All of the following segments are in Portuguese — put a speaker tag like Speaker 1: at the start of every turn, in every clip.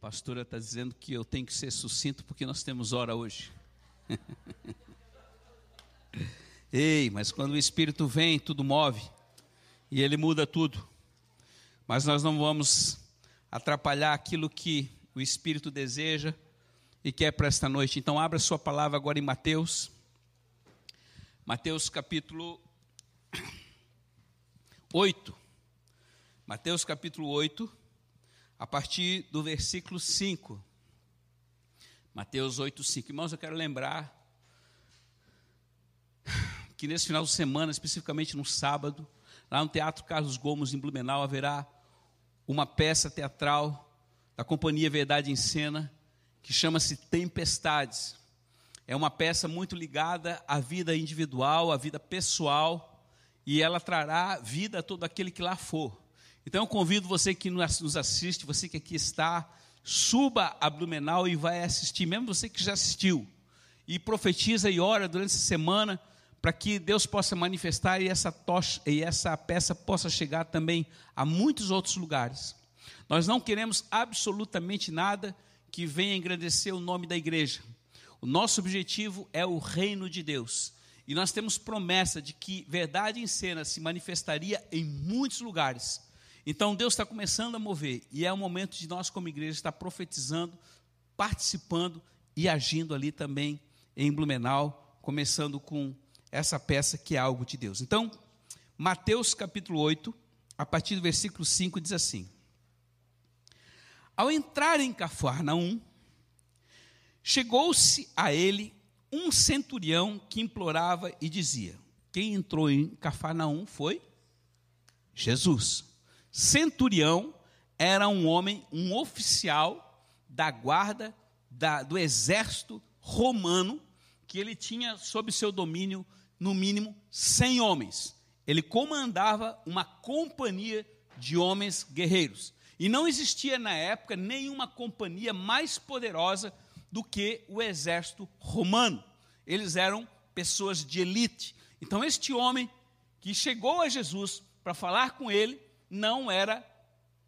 Speaker 1: pastora está dizendo que eu tenho que ser sucinto porque nós temos hora hoje. Ei, mas quando o Espírito vem, tudo move e ele muda tudo. Mas nós não vamos atrapalhar aquilo que o Espírito deseja e quer para esta noite. Então, abra sua palavra agora em Mateus, Mateus capítulo 8. Mateus capítulo 8, a partir do versículo 5. Mateus 8, 5. Irmãos, eu quero lembrar que nesse final de semana, especificamente no sábado, lá no Teatro Carlos Gomes, em Blumenau, haverá uma peça teatral da Companhia Verdade em Cena, que chama-se Tempestades. É uma peça muito ligada à vida individual, à vida pessoal, e ela trará vida a todo aquele que lá for. Então eu convido você que nos assiste, você que aqui está, suba a Blumenau e vai assistir, mesmo você que já assistiu, e profetiza e ora durante essa semana para que Deus possa manifestar e essa tocha e essa peça possa chegar também a muitos outros lugares. Nós não queremos absolutamente nada que venha engrandecer o nome da igreja. O nosso objetivo é o reino de Deus. E nós temos promessa de que verdade em cena se manifestaria em muitos lugares. Então Deus está começando a mover, e é o momento de nós, como igreja, estar profetizando, participando e agindo ali também em Blumenau, começando com essa peça que é algo de Deus. Então, Mateus capítulo 8, a partir do versículo 5, diz assim: Ao entrar em Cafarnaum, chegou-se a ele um centurião que implorava e dizia: Quem entrou em Cafarnaum foi Jesus. Centurião era um homem, um oficial da guarda da, do exército romano, que ele tinha sob seu domínio no mínimo 100 homens. Ele comandava uma companhia de homens guerreiros. E não existia na época nenhuma companhia mais poderosa do que o exército romano. Eles eram pessoas de elite. Então, este homem que chegou a Jesus para falar com ele, não era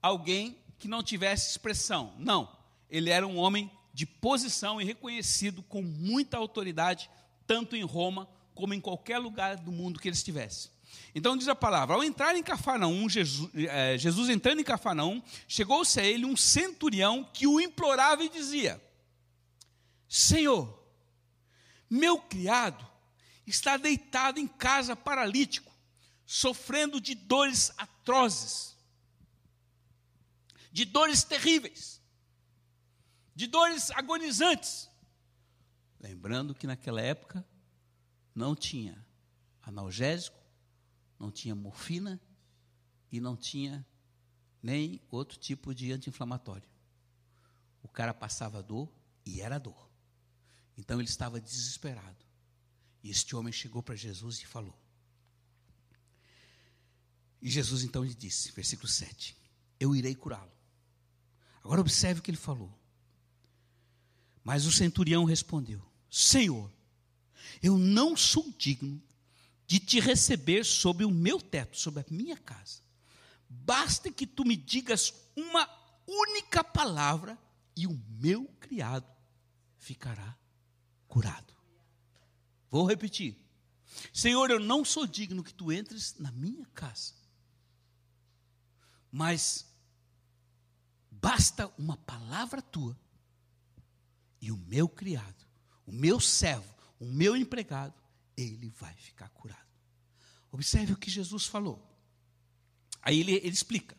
Speaker 1: alguém que não tivesse expressão. Não. Ele era um homem de posição e reconhecido com muita autoridade, tanto em Roma como em qualquer lugar do mundo que ele estivesse. Então diz a palavra: ao entrar em Cafarnaum, Jesus, é, Jesus entrando em Cafarnaum, chegou-se a ele um centurião que o implorava e dizia: Senhor, meu criado está deitado em casa paralítico, sofrendo de dores atrozes, de dores terríveis, de dores agonizantes. Lembrando que naquela época não tinha analgésico, não tinha morfina e não tinha nem outro tipo de anti-inflamatório. O cara passava dor e era dor. Então ele estava desesperado. E este homem chegou para Jesus e falou: e Jesus então lhe disse, versículo 7, eu irei curá-lo. Agora observe o que ele falou. Mas o centurião respondeu: Senhor, eu não sou digno de te receber sob o meu teto, sobre a minha casa. Basta que tu me digas uma única palavra e o meu criado ficará curado. Vou repetir. Senhor, eu não sou digno que tu entres na minha casa mas basta uma palavra tua e o meu criado, o meu servo, o meu empregado, ele vai ficar curado. Observe o que Jesus falou. Aí ele, ele explica.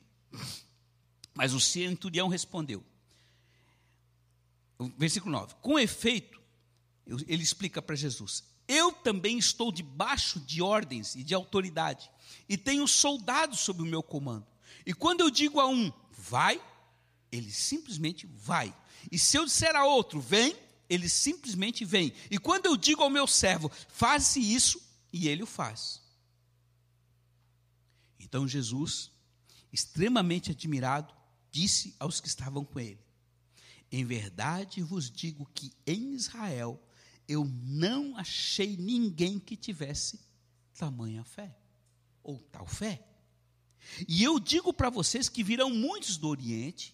Speaker 1: Mas o centurião respondeu. Versículo 9: Com efeito, ele explica para Jesus: Eu também estou debaixo de ordens e de autoridade, e tenho soldados sob o meu comando. E quando eu digo a um, vai, ele simplesmente vai. E se eu disser a outro, vem, ele simplesmente vem. E quando eu digo ao meu servo, faz isso, e ele o faz. Então Jesus, extremamente admirado, disse aos que estavam com ele: Em verdade vos digo que em Israel eu não achei ninguém que tivesse tamanha fé, ou tal fé. E eu digo para vocês que virão muitos do Oriente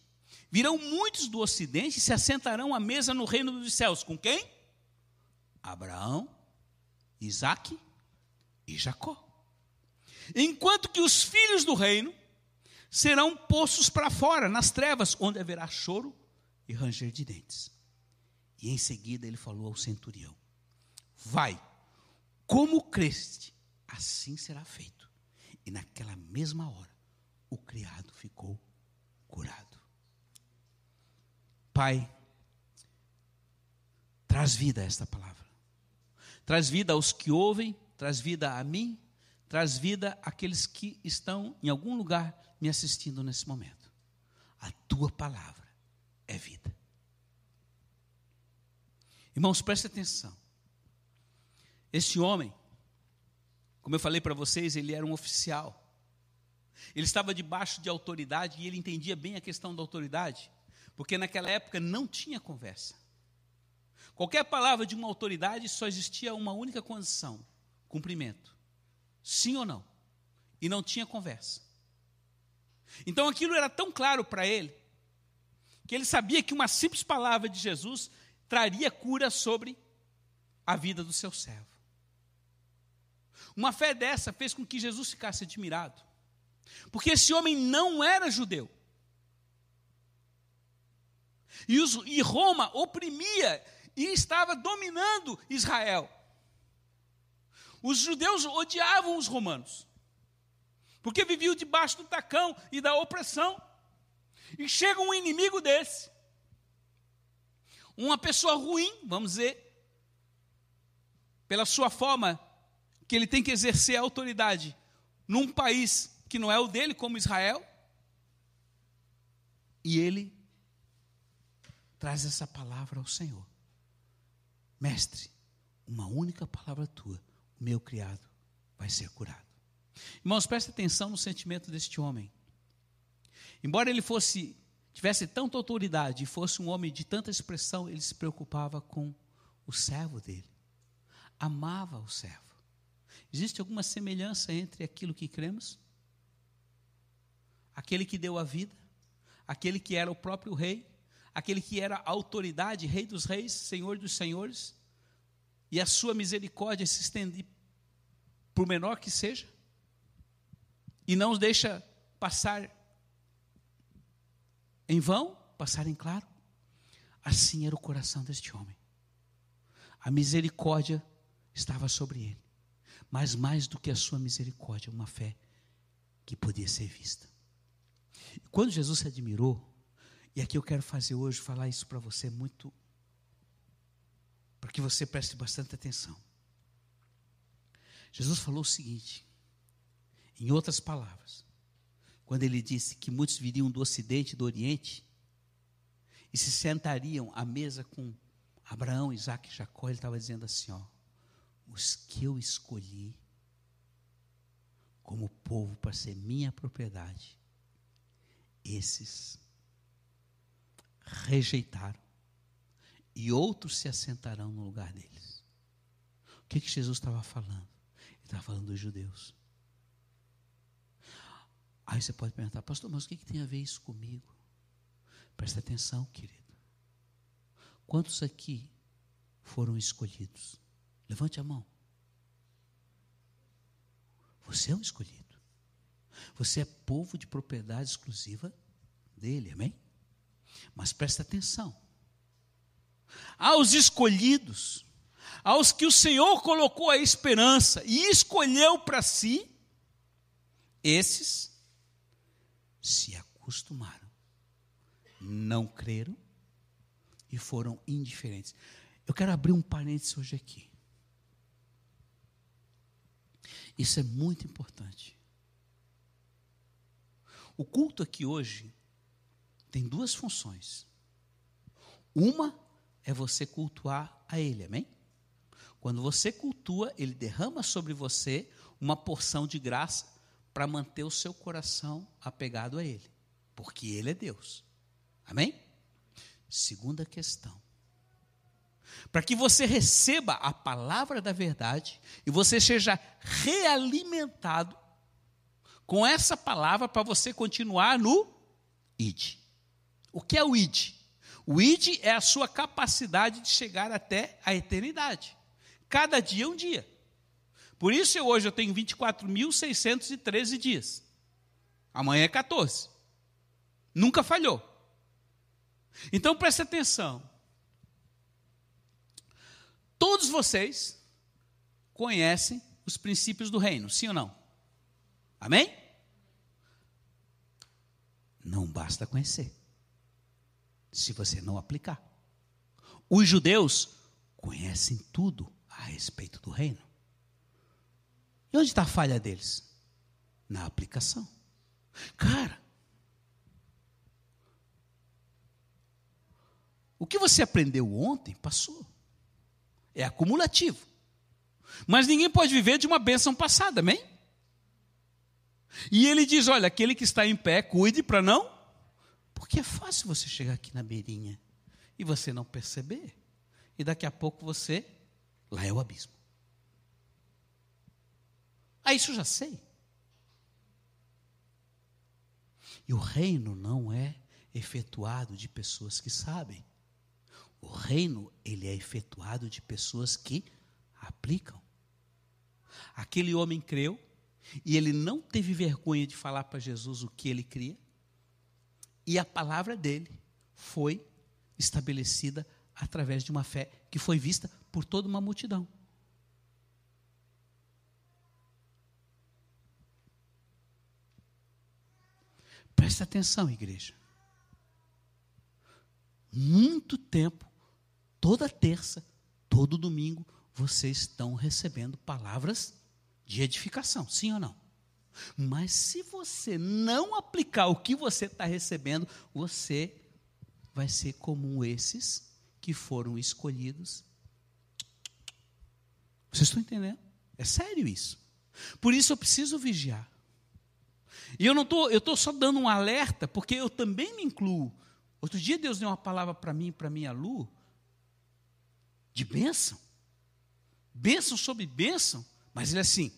Speaker 1: Virão muitos do ocidente e se assentarão à mesa no reino dos céus. Com quem? Abraão, Isaac e Jacó. Enquanto que os filhos do reino serão postos para fora, nas trevas, onde haverá choro e ranger de dentes. E em seguida ele falou ao centurião: Vai, como creste, assim será feito. E naquela mesma hora, o criado ficou curado. Pai, traz vida a esta palavra. Traz vida aos que ouvem, traz vida a mim, traz vida àqueles que estão em algum lugar me assistindo nesse momento. A tua palavra é vida. Irmãos, preste atenção. Este homem, como eu falei para vocês, ele era um oficial. Ele estava debaixo de autoridade e ele entendia bem a questão da autoridade, porque naquela época não tinha conversa. Qualquer palavra de uma autoridade só existia uma única condição: cumprimento. Sim ou não? E não tinha conversa. Então aquilo era tão claro para ele, que ele sabia que uma simples palavra de Jesus traria cura sobre a vida do seu servo. Uma fé dessa fez com que Jesus ficasse admirado, porque esse homem não era judeu. E, os, e Roma oprimia e estava dominando Israel. Os judeus odiavam os romanos porque viviam debaixo do tacão e da opressão. E chega um inimigo desse, uma pessoa ruim, vamos dizer, pela sua forma que ele tem que exercer a autoridade num país que não é o dele, como Israel, e ele traz essa palavra ao Senhor: Mestre, uma única palavra tua, o meu criado vai ser curado. Irmãos, preste atenção no sentimento deste homem. Embora ele fosse tivesse tanta autoridade e fosse um homem de tanta expressão, ele se preocupava com o servo dele. Amava o servo. Existe alguma semelhança entre aquilo que cremos? Aquele que deu a vida, aquele que era o próprio rei, aquele que era a autoridade, rei dos reis, senhor dos senhores, e a sua misericórdia se estende por menor que seja? e não os deixa passar em vão, passar em claro. Assim era o coração deste homem. A misericórdia estava sobre ele, mas mais do que a sua misericórdia, uma fé que podia ser vista. Quando Jesus se admirou, e aqui eu quero fazer hoje, falar isso para você muito, para que você preste bastante atenção. Jesus falou o seguinte: em outras palavras, quando ele disse que muitos viriam do Ocidente e do Oriente e se sentariam à mesa com Abraão, Isaac e Jacó, ele estava dizendo assim: ó, os que eu escolhi como povo para ser minha propriedade, esses rejeitaram e outros se assentarão no lugar deles. O que, que Jesus estava falando? Ele estava falando dos judeus. Aí você pode perguntar, pastor, mas o que, que tem a ver isso comigo? Presta atenção, querido. Quantos aqui foram escolhidos? Levante a mão. Você é um escolhido. Você é povo de propriedade exclusiva dele, amém? Mas presta atenção. Aos escolhidos, aos que o Senhor colocou a esperança e escolheu para si, esses se acostumaram, não creram e foram indiferentes. Eu quero abrir um parênteses hoje aqui. Isso é muito importante. O culto aqui hoje tem duas funções. Uma é você cultuar a Ele, amém? Quando você cultua, Ele derrama sobre você uma porção de graça para manter o seu coração apegado a Ele, porque Ele é Deus. Amém? Segunda questão. Para que você receba a palavra da verdade e você seja realimentado com essa palavra para você continuar no id. O que é o id? O id é a sua capacidade de chegar até a eternidade. Cada dia é um dia. Por isso eu, hoje eu tenho 24.613 dias. Amanhã é 14. Nunca falhou. Então preste atenção. Todos vocês conhecem os princípios do reino, sim ou não? Amém? Não basta conhecer, se você não aplicar. Os judeus conhecem tudo a respeito do reino. E onde está a falha deles? Na aplicação. Cara, o que você aprendeu ontem passou. É acumulativo. Mas ninguém pode viver de uma bênção passada, amém? E ele diz: olha, aquele que está em pé, cuide para não. Porque é fácil você chegar aqui na beirinha e você não perceber. E daqui a pouco você, lá é o abismo. Ah, isso eu já sei. E o reino não é efetuado de pessoas que sabem. O reino, ele é efetuado de pessoas que aplicam. Aquele homem creu e ele não teve vergonha de falar para Jesus o que ele cria. E a palavra dele foi estabelecida através de uma fé que foi vista por toda uma multidão. Presta atenção, igreja. Muito tempo, toda terça, todo domingo, vocês estão recebendo palavras de edificação, sim ou não? Mas se você não aplicar o que você está recebendo, você vai ser como esses que foram escolhidos. Vocês estão entendendo? É sério isso. Por isso eu preciso vigiar. E eu não estou, eu estou só dando um alerta, porque eu também me incluo. Outro dia Deus deu uma palavra para mim, para minha Lu, de bênção. Bênção sobre bênção. Mas ele é assim: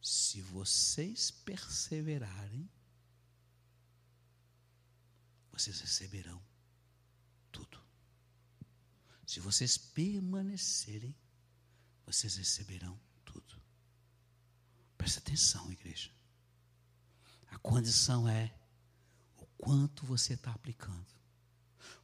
Speaker 1: se vocês perseverarem, vocês receberão tudo. Se vocês permanecerem, vocês receberão tudo. Presta atenção, igreja. A condição é o quanto você está aplicando.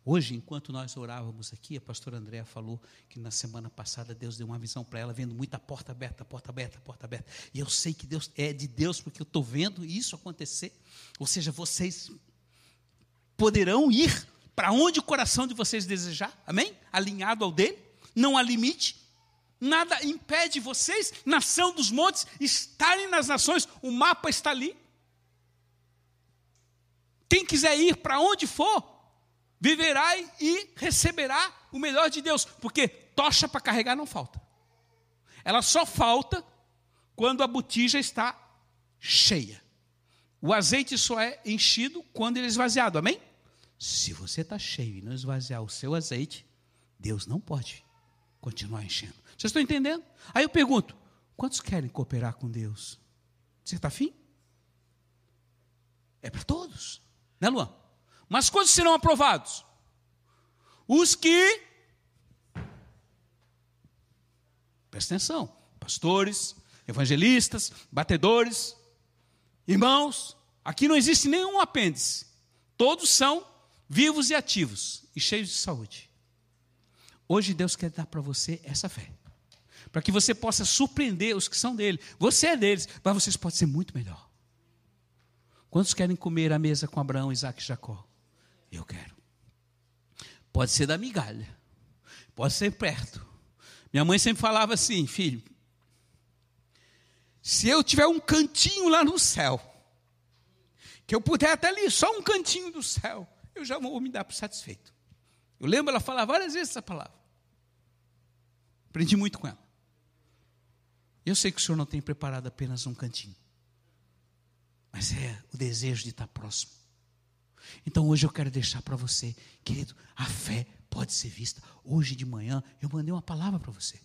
Speaker 1: Hoje, enquanto nós orávamos aqui, a pastora Andréa falou que na semana passada Deus deu uma visão para ela, vendo muita porta aberta, porta aberta, porta aberta. E eu sei que Deus é de Deus, porque eu estou vendo isso acontecer. Ou seja, vocês poderão ir para onde o coração de vocês desejar, amém? Alinhado ao dele, não há limite. Nada impede vocês, nação dos montes, estarem nas nações, o mapa está ali. Quem quiser ir para onde for, viverá e receberá o melhor de Deus, porque tocha para carregar não falta. Ela só falta quando a botija está cheia. O azeite só é enchido quando ele é esvaziado, amém? Se você está cheio e não esvaziar o seu azeite, Deus não pode continuar enchendo. Vocês estão entendendo? Aí eu pergunto: quantos querem cooperar com Deus? Você está afim? É para todos. Né, Luan? Mas quantos serão aprovados? Os que. Presta atenção: pastores, evangelistas, batedores, irmãos. Aqui não existe nenhum apêndice. Todos são vivos e ativos e cheios de saúde. Hoje Deus quer dar para você essa fé. Para que você possa surpreender os que são dele. Você é deles, mas vocês podem ser muito melhor. Quantos querem comer à mesa com Abraão, Isaac e Jacó? Eu quero. Pode ser da migalha, pode ser perto. Minha mãe sempre falava assim, filho, se eu tiver um cantinho lá no céu, que eu puder até ali, só um cantinho do céu, eu já vou me dar por satisfeito. Eu lembro ela falar várias vezes essa palavra. Aprendi muito com ela. Eu sei que o Senhor não tem preparado apenas um cantinho mas é o desejo de estar próximo. Então hoje eu quero deixar para você, querido, a fé pode ser vista. Hoje de manhã eu mandei uma palavra para você.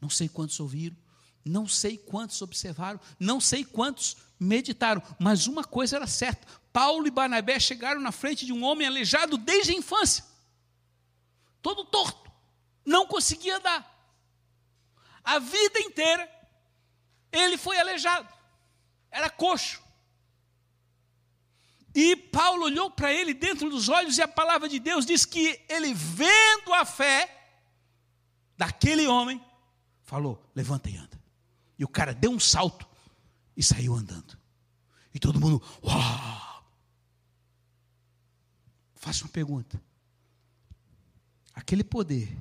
Speaker 1: Não sei quantos ouviram, não sei quantos observaram, não sei quantos meditaram, mas uma coisa era certa: Paulo e Barnabé chegaram na frente de um homem aleijado desde a infância, todo torto, não conseguia andar. A vida inteira ele foi aleijado, era coxo. E Paulo olhou para ele dentro dos olhos, e a palavra de Deus diz que ele, vendo a fé daquele homem, falou: Levanta e anda. E o cara deu um salto e saiu andando. E todo mundo, uau! Faço uma pergunta. Aquele poder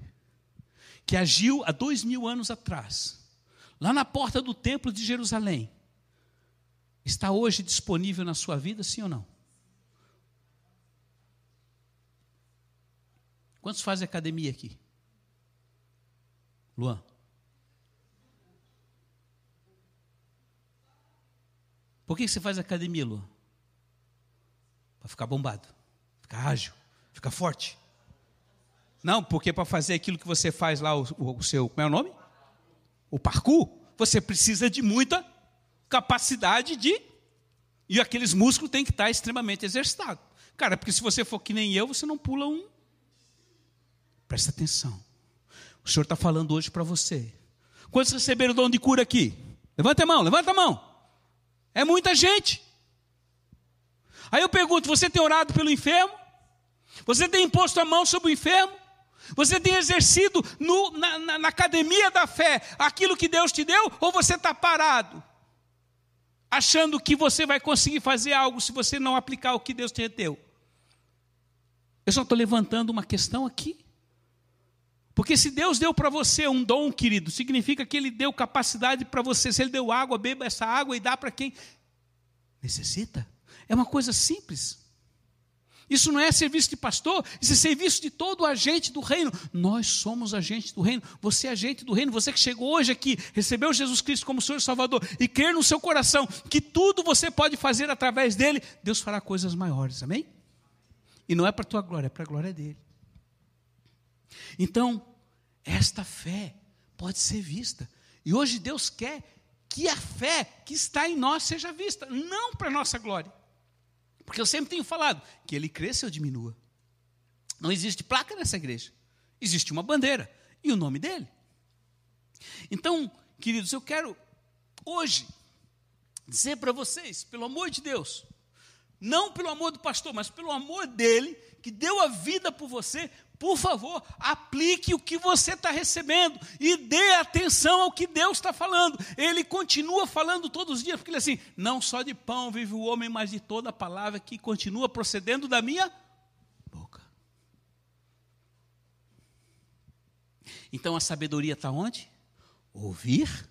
Speaker 1: que agiu há dois mil anos atrás, lá na porta do templo de Jerusalém, está hoje disponível na sua vida, sim ou não? Quantos fazem academia aqui? Luan? Por que você faz academia, Luan? Para ficar bombado, ficar ágil, ficar forte. Não, porque para fazer aquilo que você faz lá, o, o, seu, como é o nome? O parkour, você precisa de muita capacidade de. E aqueles músculos têm que estar extremamente exercitados. Cara, porque se você for que nem eu, você não pula um Presta atenção. O Senhor está falando hoje para você. Quantos receberam o dom de cura aqui? Levanta a mão, levanta a mão. É muita gente. Aí eu pergunto: você tem orado pelo enfermo? Você tem imposto a mão sobre o enfermo? Você tem exercido no, na, na, na, academia da fé aquilo que Deus te deu? Ou você está parado, achando que você vai conseguir fazer algo se você não aplicar o que Deus te deu? Eu só estou levantando uma questão aqui. Porque se Deus deu para você um dom, querido, significa que Ele deu capacidade para você. Se Ele deu água, beba essa água e dá para quem necessita. É uma coisa simples. Isso não é serviço de pastor, isso é serviço de todo agente do reino. Nós somos agentes do reino. Você é agente do reino. Você que chegou hoje aqui, recebeu Jesus Cristo como Senhor e Salvador e crer no seu coração que tudo você pode fazer através dele, Deus fará coisas maiores. Amém? E não é para a tua glória, é para a glória dele. Então, esta fé pode ser vista. E hoje Deus quer que a fé que está em nós seja vista, não para nossa glória. Porque eu sempre tenho falado que ele cresça ou diminua. Não existe placa nessa igreja. Existe uma bandeira e o nome dele. Então, queridos, eu quero hoje dizer para vocês, pelo amor de Deus, não pelo amor do pastor, mas pelo amor dele, que deu a vida por você, por favor, aplique o que você está recebendo e dê atenção ao que Deus está falando. Ele continua falando todos os dias, porque ele é assim: não só de pão vive o homem, mas de toda a palavra que continua procedendo da minha boca. Então a sabedoria está onde? Ouvir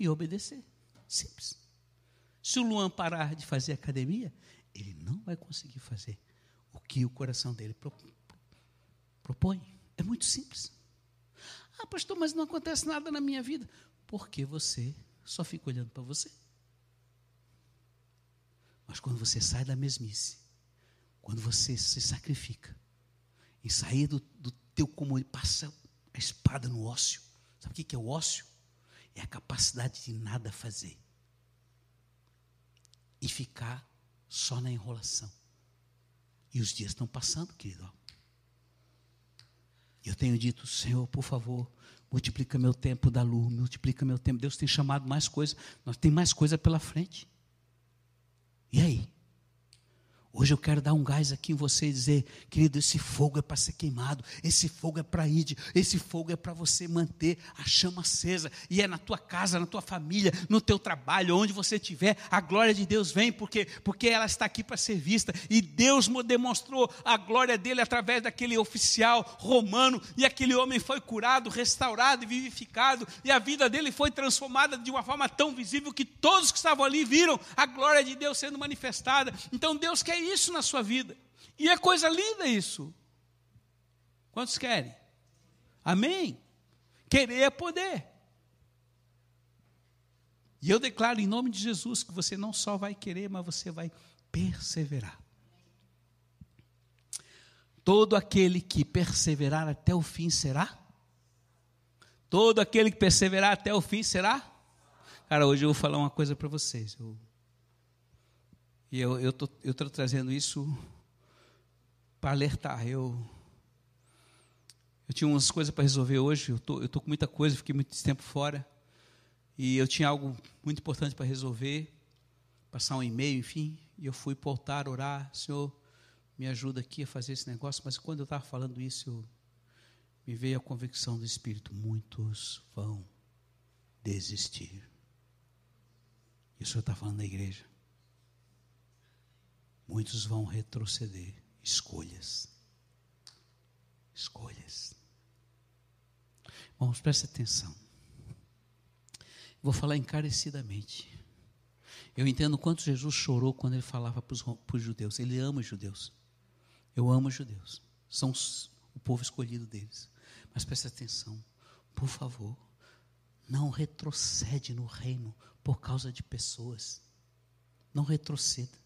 Speaker 1: e obedecer. Simples. Se o Luan parar de fazer academia, ele não vai conseguir fazer o que o coração dele propõe. É muito simples. Ah, pastor, mas não acontece nada na minha vida. Porque você só fica olhando para você. Mas quando você sai da mesmice, quando você se sacrifica, em sair do, do teu comum, passa a espada no ócio. Sabe o que é o ócio? É a capacidade de nada fazer. E ficar só na enrolação. E os dias estão passando, querido. Eu tenho dito, Senhor, por favor, multiplica meu tempo da luz, multiplica meu tempo. Deus tem chamado mais coisa, nós tem mais coisa pela frente. E aí? Hoje eu quero dar um gás aqui em você e dizer, querido, esse fogo é para ser queimado, esse fogo é para ir, esse fogo é para você manter a chama acesa, e é na tua casa, na tua família, no teu trabalho, onde você estiver, a glória de Deus vem, porque, porque ela está aqui para ser vista, e Deus demonstrou a glória dele através daquele oficial romano, e aquele homem foi curado, restaurado e vivificado, e a vida dele foi transformada de uma forma tão visível que todos que estavam ali viram a glória de Deus sendo manifestada. Então Deus quer isso na sua vida. E é coisa linda isso. Quantos querem? Amém? Querer é poder. E eu declaro em nome de Jesus que você não só vai querer, mas você vai perseverar. Todo aquele que perseverar até o fim será? Todo aquele que perseverar até o fim será? Cara, hoje eu vou falar uma coisa para vocês. Eu E eu estou eu tô trazendo isso para alertar. Eu, eu tinha umas coisas para resolver hoje, eu tô, estou tô com muita coisa, fiquei muito tempo fora. E eu tinha algo muito importante para resolver, passar um e-mail, enfim. E eu fui para o altar orar, Senhor, me ajuda aqui a fazer esse negócio. Mas quando eu estava falando isso, eu, me veio a convicção do Espírito: muitos vão desistir. E o Senhor está falando da igreja. Muitos vão retroceder. Escolhas. Escolhas. Vamos, preste atenção. Vou falar encarecidamente. Eu entendo quanto Jesus chorou quando ele falava para os, judeus. Ele ama os judeus. Eu amo os judeus. São o povo escolhido deles. Mas preste atenção. Por favor, não retrocede no reino por causa de pessoas. Não retroceda.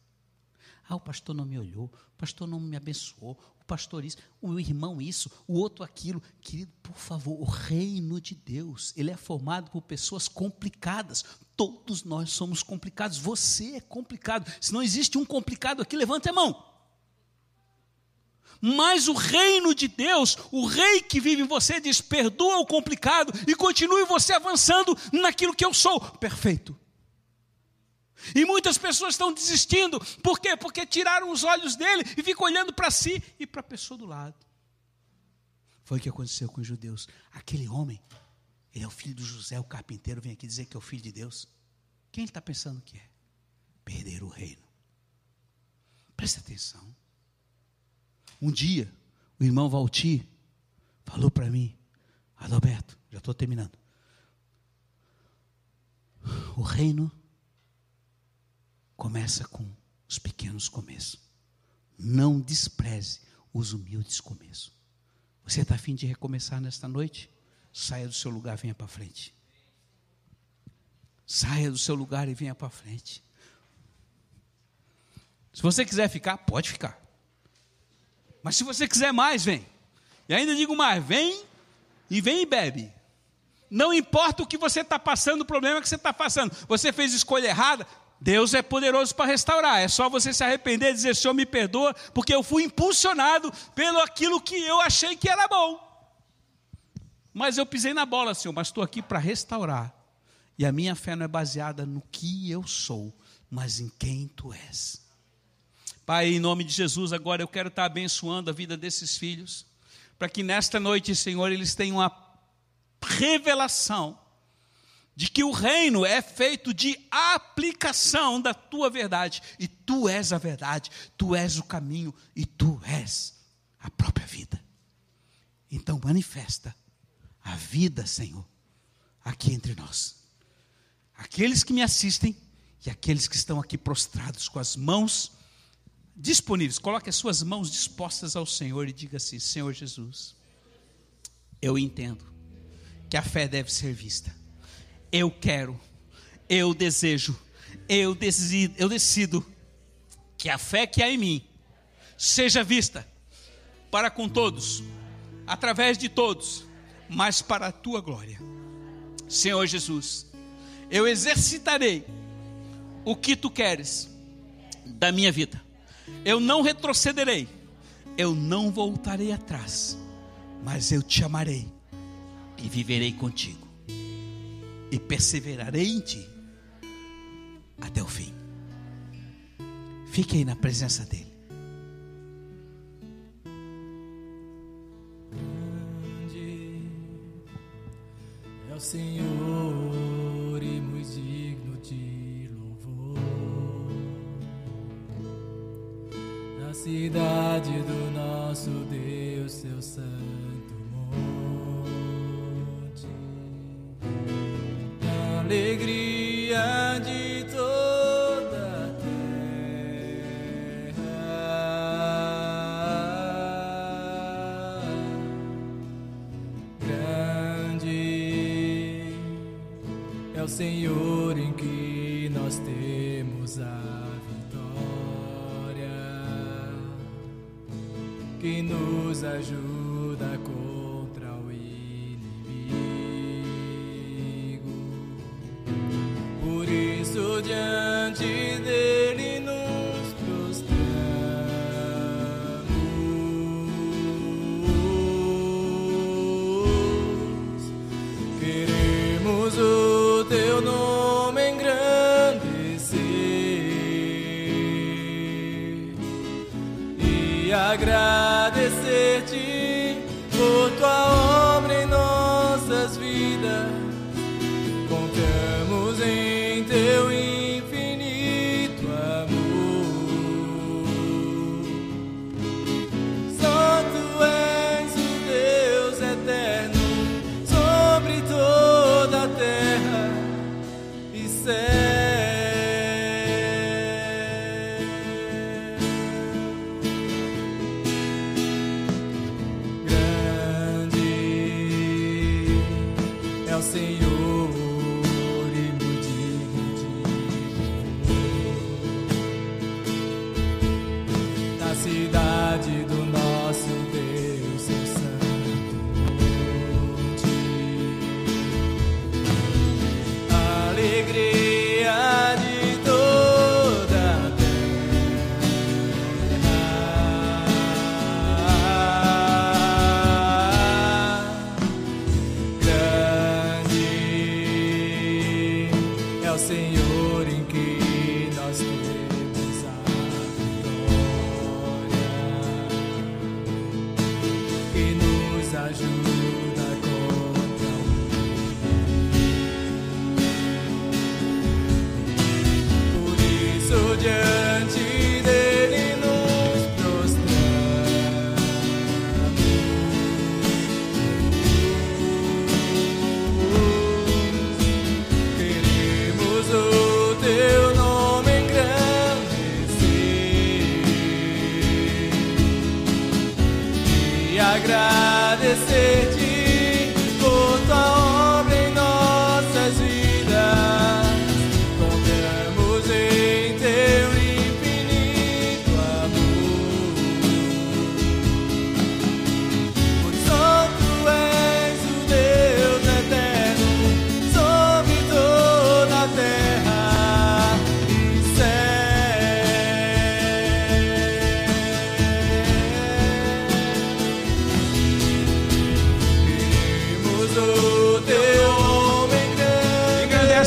Speaker 1: Ah, o pastor não me olhou, o pastor não me abençoou, o pastor isso, o irmão isso, o outro aquilo. Querido, por favor, o reino de Deus, ele é formado por pessoas complicadas. Todos nós somos complicados. Você é complicado. Se não existe um complicado aqui, levante a mão. Mas o reino de Deus, o rei que vive em você, diz: perdoa o complicado e continue você avançando naquilo que eu sou, perfeito. E muitas pessoas estão desistindo. Por quê? Porque tiraram os olhos dele e ficam olhando para si e para a pessoa do lado. Foi o que aconteceu com os judeus. Aquele homem, ele é o filho do José, o carpinteiro, vem aqui dizer que é o filho de Deus. Quem ele está pensando que é? Perder o reino. Preste atenção. Um dia, o irmão Valtir falou para mim, Adalberto, já estou terminando. O reino começa com os pequenos começos. Não despreze os humildes começos. Você está afim de recomeçar nesta noite? Saia do seu lugar, venha para frente. Saia do seu lugar e venha para frente. Se você quiser ficar, pode ficar. Mas se você quiser mais, vem. E ainda digo mais: vem e vem e bebe. Não importa o que você está passando, o problema que você está passando. Você fez escolha errada, Deus é poderoso para restaurar. É só você se arrepender e dizer: Senhor, me perdoa, porque eu fui impulsionado pelo aquilo que eu achei que era bom. Mas eu pisei na bola, Senhor, mas estou aqui para restaurar. E a minha fé não é baseada no que eu sou, mas em quem tu és. Pai, em nome de Jesus, agora eu quero estar abençoando a vida desses filhos, para que nesta noite, Senhor, eles tenham a revelação de que o reino é feito de aplicação da tua verdade, e tu és a verdade, tu és o caminho e tu és a própria vida. Então manifesta a vida, Senhor, aqui entre nós. Aqueles que me assistem e aqueles que estão aqui prostrados com as mãos disponíveis, coloque as suas mãos dispostas ao Senhor e diga assim: Senhor Jesus, eu entendo que a fé deve ser vista eu quero, eu desejo, eu decido, eu decido que a fé que há em mim seja vista para com todos, através de todos, mas para a tua glória. Senhor Jesus, eu exercitarei o que tu queres da minha vida. Eu não retrocederei, eu não voltarei atrás, mas eu te amarei e viverei contigo e perseverarei em ti até o fim. Fique aí na presença dele.
Speaker 2: Que nos ajuda com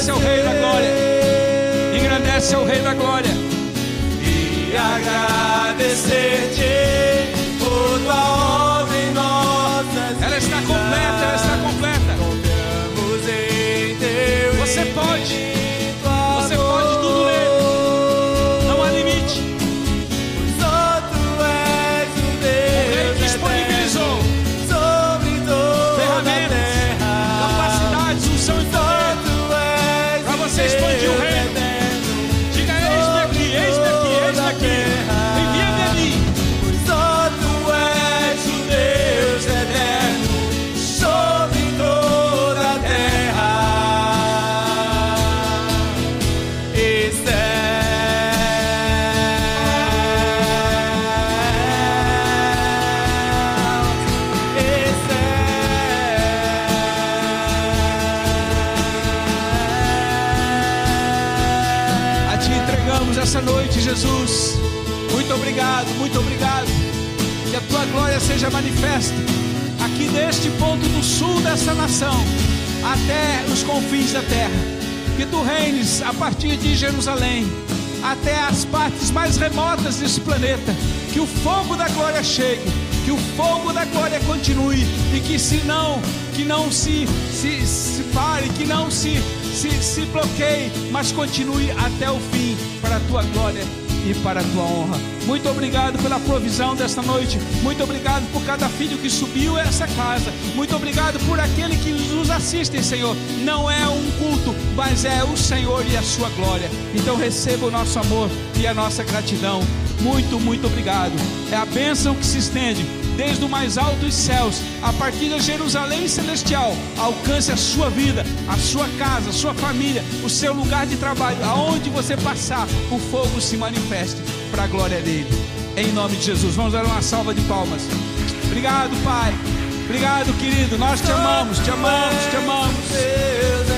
Speaker 1: Engrandece ao Rei da Glória. Engrandece ao Rei da Glória.
Speaker 2: e agradecer-te
Speaker 1: entregamos essa noite, Jesus. Muito obrigado, muito obrigado. Que a tua glória seja manifesta aqui neste ponto do sul dessa nação, até os confins da terra. Que tu reines a partir de Jerusalém até as partes mais remotas desse planeta. Que o fogo da glória chegue, que o fogo da glória continue e que se não, que não se se, se pare, que não se, se se bloqueie, mas continue até o fim para a tua glória e para a tua honra. Muito obrigado pela provisão desta noite. Muito obrigado por cada filho que subiu essa casa. Muito obrigado por aquele que nos assiste, Senhor. Não é um culto, mas é o Senhor e a sua glória. Então receba o nosso amor e a nossa gratidão. Muito, muito obrigado. É a bênção que se estende desde o mais alto dos céus, a partir da Jerusalém celestial, alcance a sua vida, a sua casa, a sua família, o seu lugar de trabalho, aonde você passar, o fogo se manifeste para a glória dele. Em nome de Jesus, vamos dar uma salva de palmas. Obrigado, Pai. Obrigado, querido. Nós te amamos, te amamos, te amamos.